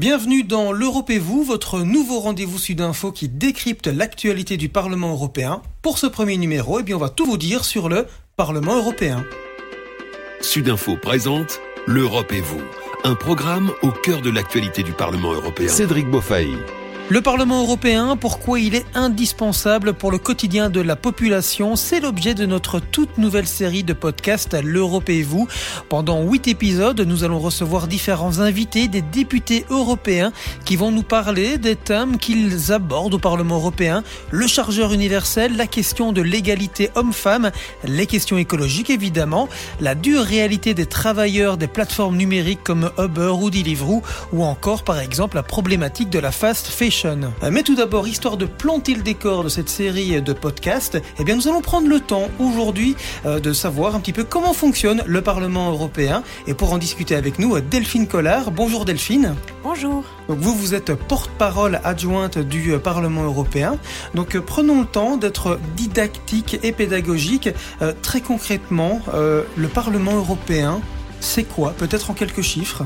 Bienvenue dans l'Europe et vous, votre nouveau rendez-vous Sudinfo qui décrypte l'actualité du Parlement européen. Pour ce premier numéro, eh bien, on va tout vous dire sur le Parlement européen. Sudinfo présente L'Europe et vous, un programme au cœur de l'actualité du Parlement européen. Cédric Beaufailly. Le Parlement européen, pourquoi il est indispensable pour le quotidien de la population, c'est l'objet de notre toute nouvelle série de podcasts L'Europe et vous. Pendant huit épisodes, nous allons recevoir différents invités, des députés européens qui vont nous parler des thèmes qu'ils abordent au Parlement européen, le chargeur universel, la question de l'égalité homme-femme, les questions écologiques évidemment, la dure réalité des travailleurs des plateformes numériques comme Uber ou Deliveroo, ou encore par exemple la problématique de la fast fashion euh, mais tout d'abord, histoire de planter le décor de cette série de podcasts, eh bien nous allons prendre le temps aujourd'hui euh, de savoir un petit peu comment fonctionne le Parlement européen. Et pour en discuter avec nous, Delphine Collard. Bonjour Delphine. Bonjour. Donc vous, vous êtes porte-parole adjointe du Parlement européen. Donc prenons le temps d'être didactique et pédagogique. Euh, très concrètement, le Parlement européen, c'est quoi? Peut-être en quelques chiffres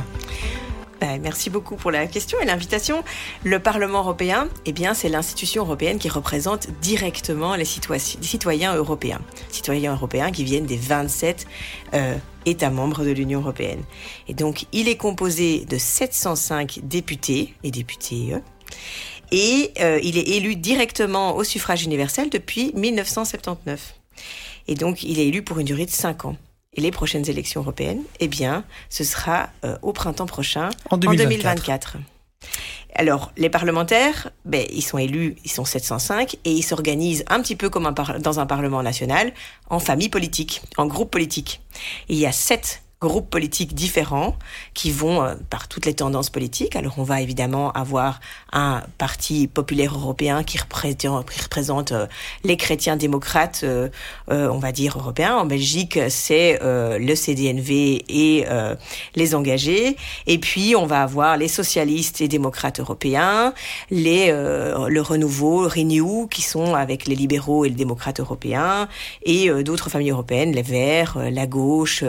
bah, merci beaucoup pour la question et l'invitation. Le Parlement européen, eh bien, c'est l'institution européenne qui représente directement les citoyens européens. Citoyens européens qui viennent des 27 euh, États membres de l'Union européenne. Et donc, il est composé de 705 députés et députés. Euh, et euh, il est élu directement au suffrage universel depuis 1979. Et donc, il est élu pour une durée de 5 ans et les prochaines élections européennes, eh bien, ce sera euh, au printemps prochain, en 2024. Alors, les parlementaires, ben, ils sont élus, ils sont 705, et ils s'organisent un petit peu comme un dans un parlement national, en famille politique, en groupe politique. il y a sept groupes politiques différents qui vont euh, par toutes les tendances politiques. Alors on va évidemment avoir un parti populaire européen qui représente, euh, les chrétiens démocrates, euh, on va dire européens. En Belgique, c'est le CDNV et les engagés. Et puis on va avoir les socialistes et démocrates européens, les le renouveau, Renew, qui sont avec les libéraux et les démocrates européens, et d'autres familles européennes, les Verts, la gauche,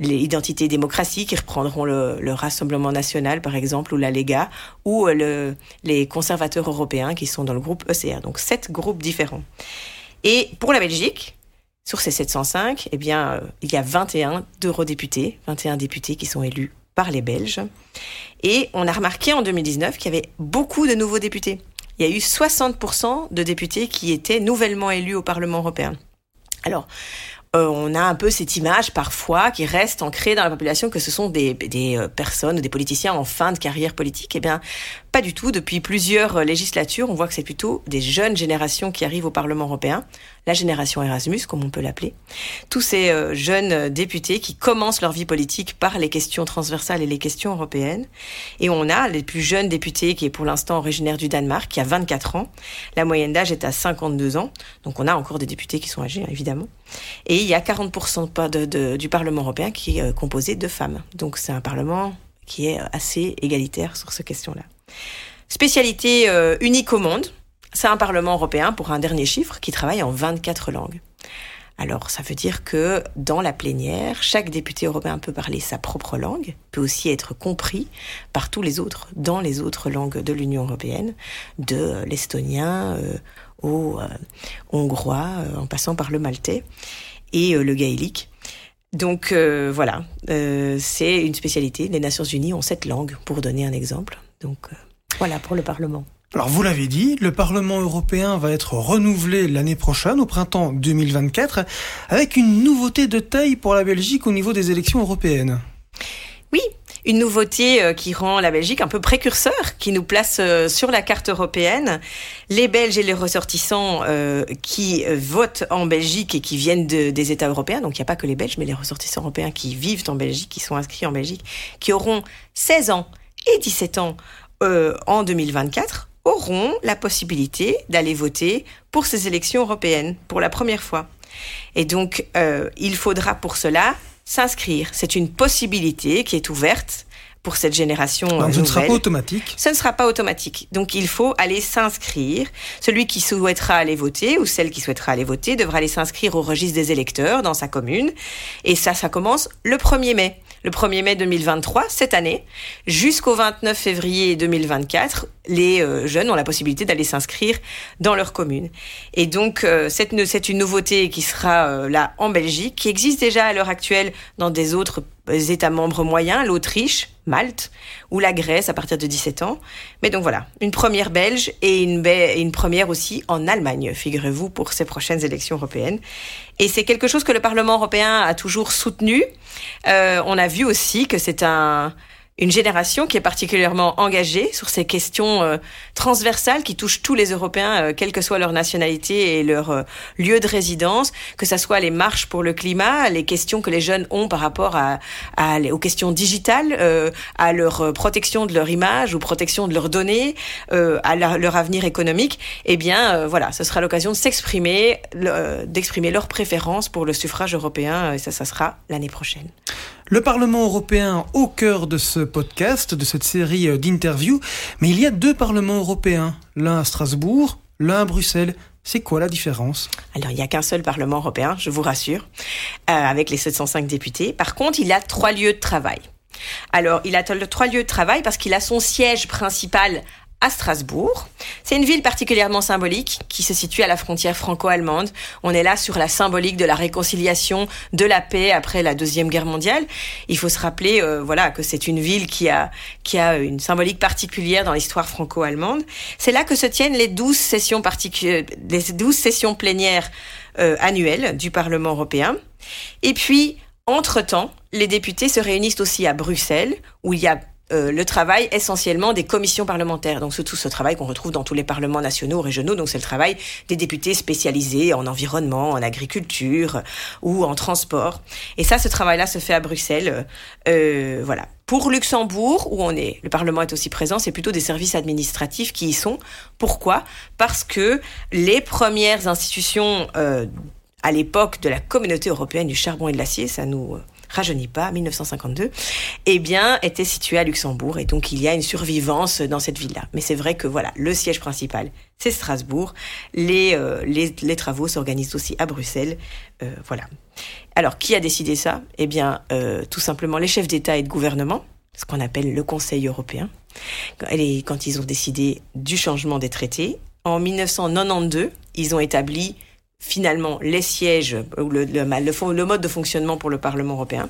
les Identité démocratie qui reprendront le, Rassemblement national, par exemple, ou la Lega, ou euh, le, les conservateurs européens qui sont dans le groupe ECR. Donc sept groupes différents. Et pour la Belgique, sur ces 705, eh bien, euh, il y a 21 eurodéputés, 21 députés qui sont élus par les Belges. Et on a remarqué en 2019 qu'il y avait beaucoup de nouveaux députés. Il y a eu 60% de députés qui étaient nouvellement élus au Parlement européen. Alors, euh, on a un peu cette image parfois qui reste ancrée dans la population que ce sont des, euh, personnes, des politiciens en fin de carrière politique. Eh bien, pas du tout. Depuis plusieurs euh, législatures, on voit que c'est plutôt des jeunes générations qui arrivent au Parlement européen, la génération Erasmus, comme on peut l'appeler. Tous ces jeunes députés qui commencent leur vie politique par les questions transversales et les questions européennes. Et on a les plus jeunes députés qui est pour l'instant originaire du Danemark, qui a 24 ans. La moyenne d'âge est à 52 ans. Donc on a encore des députés qui sont âgés, évidemment. Et il y a 40% de, du Parlement européen qui est euh, composé de femmes. Donc c'est un Parlement qui est assez égalitaire sur ces questions-là. Spécialité euh, unique au monde, c'est un Parlement européen, pour un dernier chiffre, qui travaille en 24 langues. Alors, ça veut dire que dans la plénière, chaque député européen peut parler sa propre langue, peut aussi être compris par tous les autres dans les autres langues de l'Union européenne, de l'estonien euh, au hongrois, en passant par le maltais et euh, le gaélique. Donc euh, voilà, euh, c'est une spécialité. Les Nations Unies ont cette langue, pour donner un exemple. Donc voilà pour le Parlement. Alors vous l'avez dit, le Parlement européen va être renouvelé l'année prochaine, au printemps 2024, avec une nouveauté de taille pour la Belgique au niveau des élections européennes. Oui, une nouveauté euh, qui rend la Belgique un peu précurseur, qui nous place euh, sur la carte européenne. Les Belges et les ressortissants euh, qui votent en Belgique et qui viennent des États européens, donc il n'y a pas que les Belges, mais les ressortissants européens qui vivent en Belgique, qui sont inscrits en Belgique, qui auront 16 ans et 17 ans en 2024, auront la possibilité d'aller voter pour ces élections européennes pour la première fois. Et donc, il faudra pour cela s'inscrire. C'est une possibilité qui est ouverte pour cette génération Donc, ce ne sera pas automatique Ce ne sera pas automatique. Donc il faut aller s'inscrire. Celui qui souhaitera aller voter ou celle qui souhaitera aller voter devra aller s'inscrire au registre des électeurs dans sa commune. Et ça, ça commence le 1er mai. Le 1er mai 2023, cette année, jusqu'au 29 février 2024, les euh, jeunes ont la possibilité d'aller s'inscrire dans leur commune. Et donc, euh, c'est une nouveauté qui sera euh, là en Belgique, qui existe déjà à l'heure actuelle dans des autres États membres moyens, l'Autriche, Malte ou la Grèce à partir de 17 ans. Mais donc voilà, une première belge et une, et une première aussi en Allemagne, figurez-vous, pour ces prochaines élections européennes. Et c'est quelque chose que le Parlement européen a toujours soutenu. on a vu aussi que c'est un une génération qui est particulièrement engagée sur ces questions euh, transversales qui touchent tous les Européens, euh, quelle que soit leur nationalité et leur euh, lieu de résidence, que ce soit les marches pour le climat, les questions que les jeunes ont par rapport à, à aux questions digitales, à leur protection de leur image ou protection de leurs données, à leur avenir économique. Eh bien, voilà, ce sera l'occasion de s'exprimer, d'exprimer leurs préférences pour le suffrage européen. Et ça, ça sera l'année prochaine. Le Parlement européen au cœur de ce podcast, de cette série d'interviews, mais il y a deux parlements européens, l'un à Strasbourg, l'un à Bruxelles. C'est quoi la différence? Alors, il n'y a qu'un seul Parlement européen, je vous rassure, euh, avec les 705 députés. Par contre, il a trois lieux de travail. Alors, il a trois lieux de travail parce qu'il a son siège principal à Strasbourg. C'est une ville particulièrement symbolique qui se situe à la frontière franco-allemande. On est là sur la symbolique de la réconciliation, de la paix après la deuxième guerre mondiale. Il faut se rappeler, euh, voilà, que c'est une ville qui a qui a une symbolique particulière dans l'histoire franco-allemande. C'est là que se tiennent les douze sessions particulières, les douze sessions plénières euh, annuelles du Parlement européen. Et puis, entre temps, les députés se réunissent aussi à Bruxelles, où il y a euh, le travail essentiellement des commissions parlementaires. Donc c'est tout ce travail qu'on retrouve dans tous les parlements nationaux, régionaux. Donc c'est le travail des députés spécialisés en environnement, en agriculture ou en transport. Et ça, ce travail-là se fait à Bruxelles. Euh, voilà. Pour Luxembourg, où on est, le Parlement est aussi présent, c'est plutôt des services administratifs qui y sont. Pourquoi? Parce que les premières institutions euh, à l'époque de la communauté européenne du charbon et de l'acier, ça nous rajeunit pas, 1952, eh bien, était situé à Luxembourg. Et donc, il y a une survivance dans cette ville-là. Mais c'est vrai que voilà, le siège principal, c'est Strasbourg. Les, euh, les, les, travaux s'organisent aussi à Bruxelles. Euh, voilà. Alors, qui a décidé ça? Eh bien, euh, tout simplement les chefs d'État et de gouvernement, ce qu'on appelle le Conseil européen. Quand ils ont décidé du changement des traités, en 1992, ils ont établi finalement les sièges ou le, mode de fonctionnement pour le Parlement européen.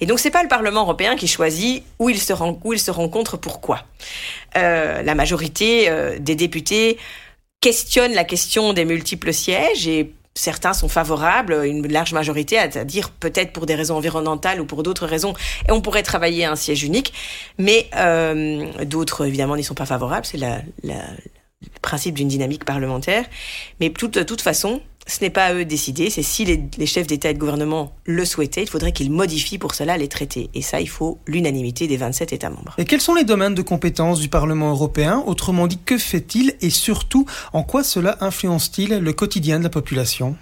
Et donc c'est pas le Parlement européen qui choisit où il se, rencontre, pourquoi. Euh, la majorité euh, des députés questionne la question des multiples sièges et certains sont favorables, une large majorité, à dire peut-être pour des raisons environnementales ou pour d'autres raisons, et on pourrait travailler à un siège unique, mais euh, d'autres évidemment n'y sont pas favorables, c'est la, principe d'une dynamique parlementaire. Mais de toute façon, ce n'est pas à eux de décider, c'est si les, chefs d'État et de gouvernement le souhaitaient, il faudrait qu'ils modifient pour cela les traités. Et ça, il faut l'unanimité des 27 États membres. Et quels sont les domaines de compétences du Parlement européen? Autrement dit, que fait-il? Et surtout, en quoi cela influence-t-il le quotidien de la population?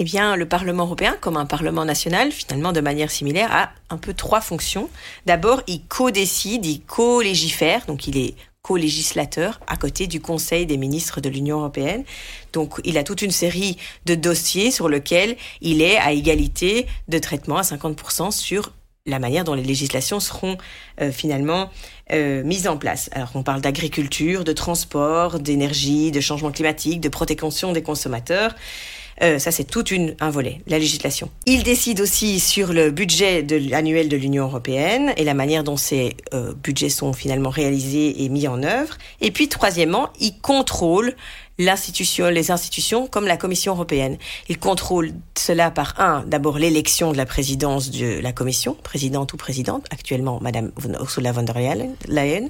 Eh bien, le Parlement européen, comme un Parlement national, finalement, de manière similaire, a un peu trois fonctions. D'abord, il co-décide, il co-légifère, donc il est co-législateur à côté du Conseil des ministres de l'Union européenne. Donc il a toute une série de dossiers sur lesquels il est à égalité de traitement à 50% sur la manière dont les législations seront euh, finalement euh, mises en place. Alors on parle d'agriculture, de transport, d'énergie, de changement climatique, de protection des consommateurs. Euh, ça, c'est tout une, un volet, la législation. Il décide aussi sur le budget de, annuel de l'Union européenne et la manière dont ces euh, budgets sont finalement réalisés et mis en œuvre. Et puis, troisièmement, il contrôle l'institution, les institutions comme la Commission européenne. Il contrôle cela par un, d'abord l'élection de la présidence de la Commission, présidente ou présidente, actuellement Madame Ursula von der Leyen,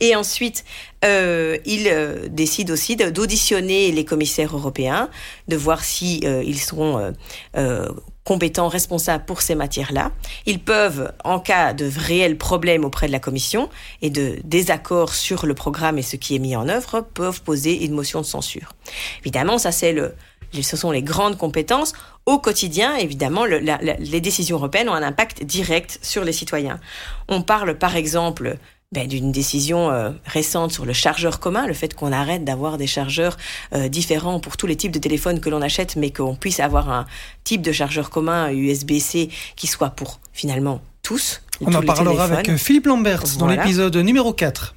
et ensuite euh, il euh, décide aussi d'auditionner les commissaires européens, de voir si euh, ils seront euh, euh, compétents, responsables pour ces matières-là. Ils peuvent, en cas de réels problèmes auprès de la Commission et de désaccord sur le programme et ce qui est mis en œuvre, peuvent poser une motion de censure. Évidemment, ça c'est le, ce sont les grandes compétences. Au quotidien, évidemment, les décisions européennes ont un impact direct sur les citoyens. On parle par exemple ben, d'une décision euh, récente sur le chargeur commun, le fait qu'on arrête d'avoir des chargeurs euh, différents pour tous les types de téléphones que l'on achète, mais qu'on puisse avoir un type de chargeur commun USB-C qui soit pour finalement tous. On en parlera avec Philippe Lambert dans l'épisode numéro 4.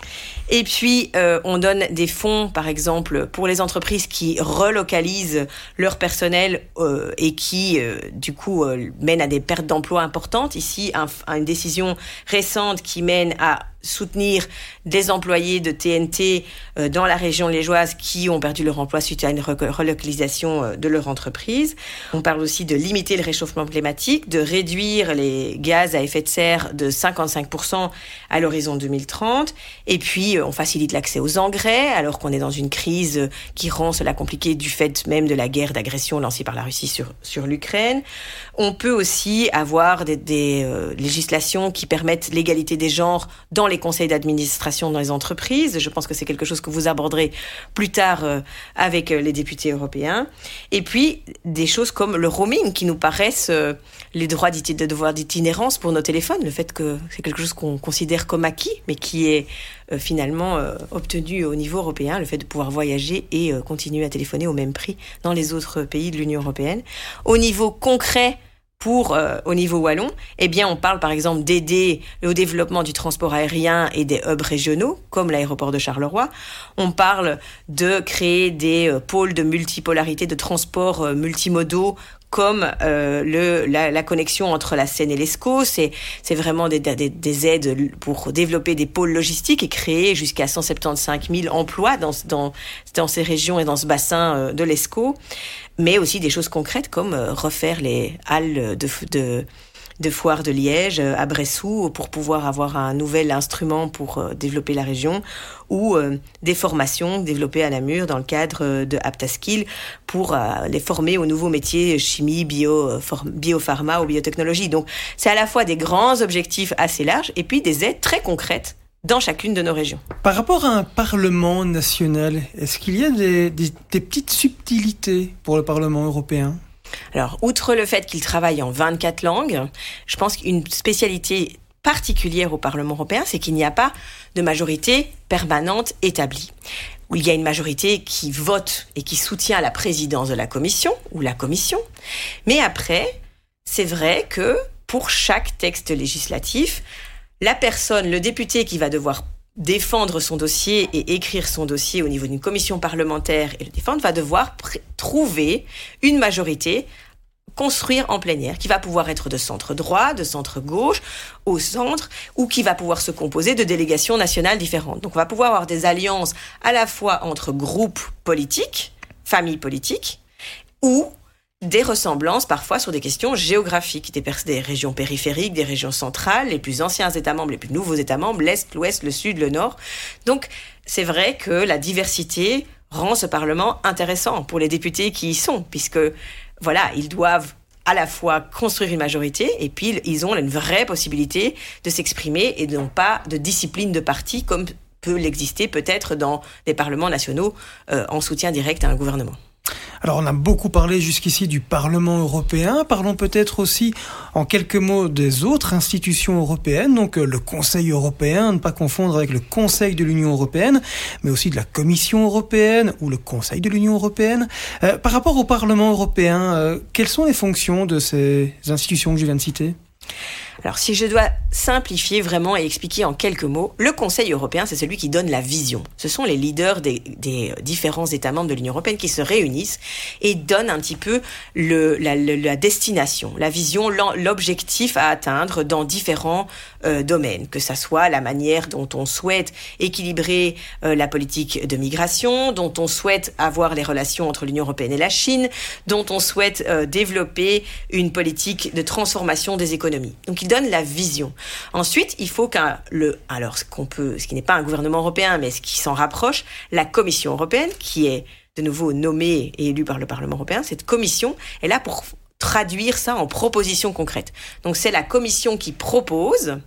Et puis, euh, on donne des fonds, par exemple, pour les entreprises qui relocalisent leur personnel euh, et qui, euh, du coup, mènent à des pertes d'emplois importantes. Ici, une décision récente qui mène à soutenir des employés de TNT euh, dans la région liégeoise qui ont perdu leur emploi suite à une relocalisation euh, de leur entreprise. On parle aussi de limiter le réchauffement climatique, de réduire les gaz à effet de serre de 55% à l'horizon 2030. Et puis, euh, on facilite l'accès aux engrais alors qu'on est dans une crise qui rend cela compliqué du fait même de la guerre d'agression lancée par la Russie sur, l'Ukraine. On peut aussi avoir des législations qui permettent l'égalité des genres dans les conseils d'administration dans les entreprises. Je pense que c'est quelque chose que vous aborderez plus tard euh, avec euh, les députés européens. Et puis, des choses comme le roaming qui nous paraissent euh, les droits de devoir d'itinérance pour nos téléphones, le fait que c'est quelque chose qu'on considère comme acquis, mais qui est finalement obtenu au niveau européen, le fait de pouvoir voyager et continuer à téléphoner au même prix dans les autres pays de l'Union européenne. Au niveau concret, pour euh, au niveau wallon, eh bien on parle par exemple d'aider au développement du transport aérien et des hubs régionaux comme l'aéroport de Charleroi. On parle de créer des euh, pôles de multipolarité de transport euh, multimodaux comme euh, le, la, la, connexion entre la Seine et l'Escaut. C'est, vraiment des, des, des, aides pour développer des pôles logistiques et créer jusqu'à 175 000 emplois dans, dans, dans ces régions et dans ce bassin euh, de l'Escaut. Mais aussi des choses concrètes comme euh, refaire les halles de, de de foire de Liège euh, à Bressou pour pouvoir avoir un nouvel instrument pour euh, développer la région ou euh, des formations développées à Namur dans le cadre de Aptaskill pour les former aux nouveaux métiers chimie, bio, biopharma ou biotechnologie. Donc c'est à la fois des grands objectifs assez larges et puis des aides très concrètes dans chacune de nos régions. Par rapport à un Parlement national, est-ce qu'il y a des petites subtilités pour le Parlement européen? Alors, outre le fait qu'il travaille en 24 langues, je pense qu'une spécialité particulière au Parlement européen, c'est qu'il n'y a pas de majorité permanente établie. Où il y a une majorité qui vote et qui soutient la présidence de la commission ou la commission. Mais après, c'est vrai que pour chaque texte législatif, la personne, le député qui va devoir défendre son dossier et écrire son dossier au niveau d'une commission parlementaire et le défendre, va devoir trouver une majorité construire en air, qui va pouvoir être de centre droit, de centre gauche, au centre, ou qui va pouvoir se composer de délégations nationales différentes. Donc on va pouvoir avoir des alliances à la fois entre groupes politiques, familles politiques, ou des ressemblances parfois sur des questions géographiques, des, des, régions périphériques, des régions centrales, les plus anciens États membres, les plus nouveaux États membres, l'Est, l'Ouest, le Sud, le Nord. Donc c'est vrai que la diversité rend ce Parlement intéressant pour les députés qui y sont, puisque voilà, ils doivent à la fois construire une majorité et puis ils ont une vraie possibilité de s'exprimer et non pas de discipline de parti comme peut l'exister peut-être dans des parlements nationaux euh, en soutien direct à un gouvernement. Alors on a beaucoup parlé jusqu'ici du Parlement européen, parlons peut-être aussi en quelques mots des autres institutions européennes, donc euh, le Conseil européen, ne pas confondre avec le Conseil de l'Union européenne, mais aussi de la Commission européenne ou le Conseil de l'Union européenne. Euh, par rapport au Parlement européen, euh, quelles sont les fonctions de ces institutions que je viens de citer? Alors si je dois simplifier vraiment et expliquer en quelques mots, le Conseil européen, c'est celui qui donne la vision. Ce sont les leaders des, différents États membres de l'Union européenne qui se réunissent et donnent un petit peu la, destination, la vision, l'objectif à atteindre dans différents euh, domaines, que ça soit la manière dont on souhaite équilibrer euh, la politique de migration, dont on souhaite avoir les relations entre l'Union européenne et la Chine, dont on souhaite euh, développer une politique de transformation des économies. Donc donne la vision. Ensuite, il faut qu'un le alors ce qu'on peut ce qui n'est pas un gouvernement européen mais ce qui s'en rapproche, la Commission européenne qui est de nouveau nommée et élue par le Parlement européen, cette commission est là pour traduire ça en propositions concrètes. Donc c'est la commission qui propose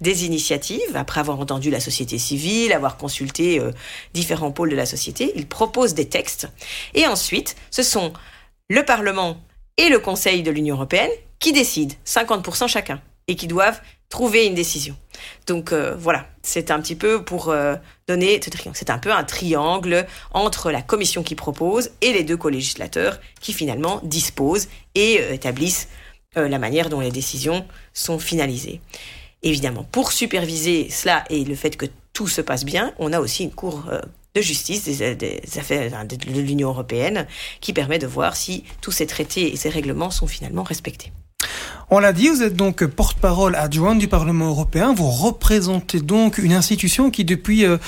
des initiatives, après avoir entendu la société civile, avoir consulté euh, différents pôles de la société, il propose des textes. Et ensuite, ce sont le Parlement et le Conseil de l'Union européenne qui décident, 50% chacun et qui doivent trouver une décision. Donc euh, voilà, c'est un petit peu pour euh, donner ce triangle. C'est un peu un triangle entre la commission qui propose et les deux co-législateurs qui finalement disposent et euh, établissent la manière dont les décisions sont finalisées. Évidemment, pour superviser cela et le fait que tout se passe bien, on a aussi une cour de justice des affaires de l'Union européenne qui permet de voir si tous ces traités et ces règlements sont finalement respectés. On l'a dit, vous êtes donc porte-parole adjointe du Parlement européen. Vous représentez donc une institution qui, depuis euh,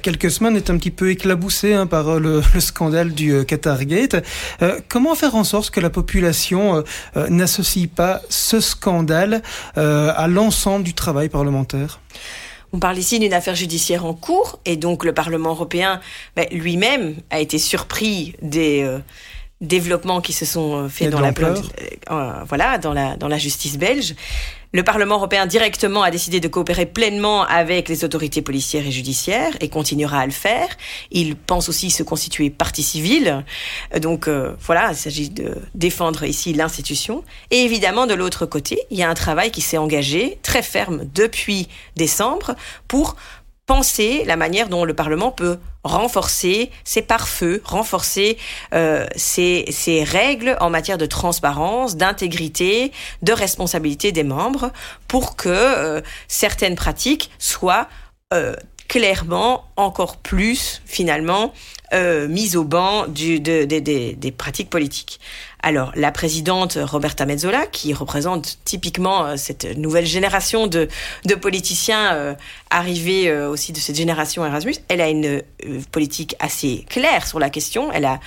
quelques semaines, est un petit peu éclaboussée hein, par euh, le, le, scandale du euh, Qatargate. Euh, comment faire en sorte que la population euh, n'associe pas ce scandale à l'ensemble du travail parlementaire? On parle ici d'une affaire judiciaire en cours et donc le Parlement européen ben, lui-même a été surpris des euh, développements qui se sont faits dans la, euh, voilà, dans, la, dans la justice belge. Le Parlement européen directement a décidé de coopérer pleinement avec les autorités policières et judiciaires et continuera à le faire. Il pense aussi se constituer partie civile. Donc euh, voilà, il s'agit de défendre ici l'institution. Et évidemment, de l'autre côté, il y a un travail qui s'est engagé très ferme depuis décembre pour penser la manière dont le Parlement peut renforcer ses pare-feux, renforcer euh, ses, règles en matière de transparence, d'intégrité, de responsabilité des membres, pour que euh, certaines pratiques soient euh, clairement encore plus finalement euh, mise au banc du, de, de, de, des pratiques politiques. Alors, la présidente Roberta Mezzola, qui représente typiquement euh, cette nouvelle génération de, de politiciens euh, arrivés euh, aussi de cette génération Erasmus, elle a une euh, politique assez claire sur la question. Elle a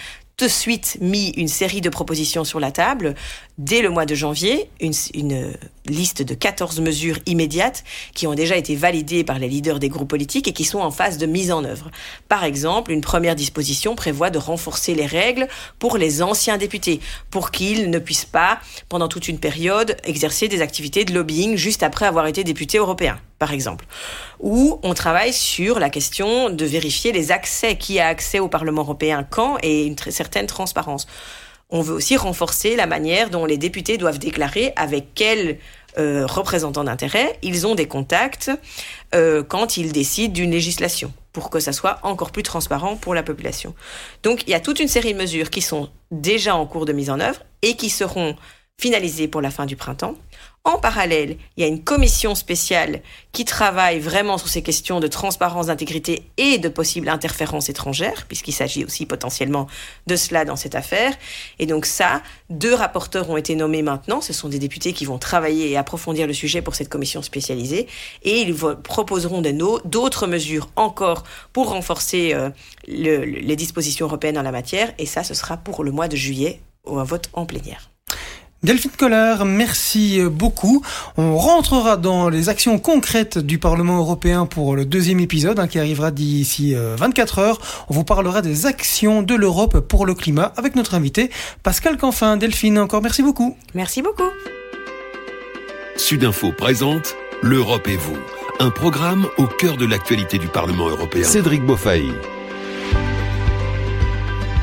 de suite mis une série de propositions sur la table dès le mois de janvier, une, une, liste de 14 mesures immédiates qui ont déjà été validées par les leaders des groupes politiques et qui sont en phase de mise en œuvre. Par exemple, une première disposition prévoit de renforcer les règles pour les anciens députés, pour qu'ils ne puissent pas, pendant toute une période, exercer des activités de lobbying juste après avoir été députés européens par exemple, où on travaille sur la question de vérifier les accès, qui a accès au Parlement européen quand et une certaine transparence. On veut aussi renforcer la manière dont les députés doivent déclarer avec quels euh, représentants d'intérêt ils ont des contacts euh, quand ils décident d'une législation pour que ça soit encore plus transparent pour la population. Donc il y a toute une série de mesures qui sont déjà en cours de mise en œuvre et qui seront finalisées pour la fin du printemps. En parallèle, il y a une commission spéciale qui travaille vraiment sur ces questions de transparence, d'intégrité et de possibles interférences étrangères, puisqu'il s'agit aussi potentiellement de cela dans cette affaire. Et donc ça, deux rapporteurs ont été nommés maintenant. Ce sont des députés qui vont travailler et approfondir le sujet pour cette commission spécialisée. Et ils proposeront d'autres mesures encore pour renforcer euh, le, les dispositions européennes en la matière. Et ça, ce sera pour le mois de juillet au vote en plénière. Delphine Collard, merci beaucoup. On rentrera dans les actions concrètes du Parlement européen pour le deuxième épisode hein, qui arrivera d'ici 24 heures. On vous parlera des actions de l'Europe pour le climat avec notre invité Pascal Canfin. Delphine, encore merci beaucoup. Merci beaucoup. Sudinfo présente L'Europe et vous, un programme au cœur de l'actualité du Parlement européen. Cédric Beaufailly.